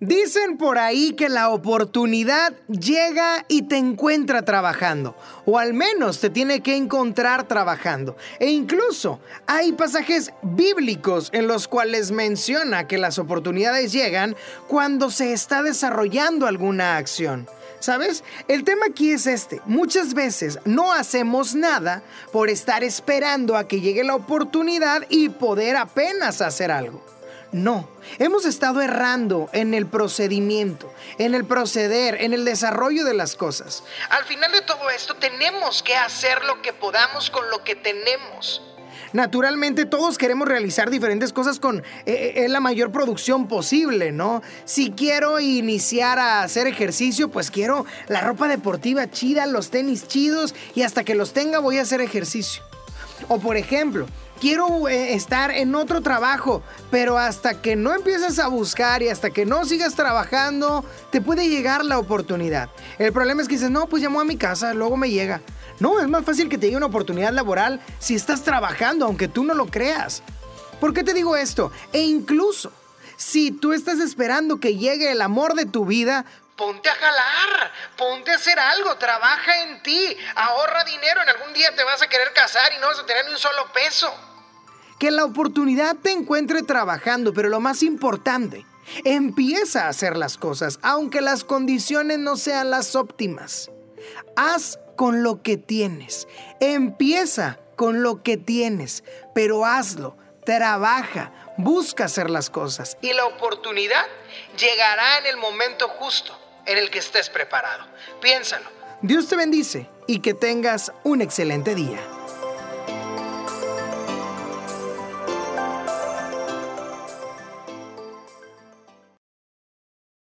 Dicen por ahí que la oportunidad llega y te encuentra trabajando, o al menos te tiene que encontrar trabajando. E incluso hay pasajes bíblicos en los cuales menciona que las oportunidades llegan cuando se está desarrollando alguna acción. ¿Sabes? El tema aquí es este. Muchas veces no hacemos nada por estar esperando a que llegue la oportunidad y poder apenas hacer algo. No, hemos estado errando en el procedimiento, en el proceder, en el desarrollo de las cosas. Al final de todo esto tenemos que hacer lo que podamos con lo que tenemos. Naturalmente todos queremos realizar diferentes cosas con eh, eh, la mayor producción posible, ¿no? Si quiero iniciar a hacer ejercicio, pues quiero la ropa deportiva chida, los tenis chidos y hasta que los tenga voy a hacer ejercicio. O por ejemplo, quiero eh, estar en otro trabajo, pero hasta que no empieces a buscar y hasta que no sigas trabajando, te puede llegar la oportunidad. El problema es que dices, no, pues llamo a mi casa, luego me llega. No, es más fácil que te llegue una oportunidad laboral si estás trabajando, aunque tú no lo creas. ¿Por qué te digo esto? E incluso, si tú estás esperando que llegue el amor de tu vida, ponte a jalar, ponte a hacer algo, trabaja en ti, ahorra dinero, en algún día te vas a querer casar y no vas a tener ni un solo peso. Que la oportunidad te encuentre trabajando, pero lo más importante, empieza a hacer las cosas, aunque las condiciones no sean las óptimas. Haz con lo que tienes, empieza con lo que tienes, pero hazlo, trabaja, busca hacer las cosas y la oportunidad llegará en el momento justo en el que estés preparado. Piénsalo. Dios te bendice y que tengas un excelente día.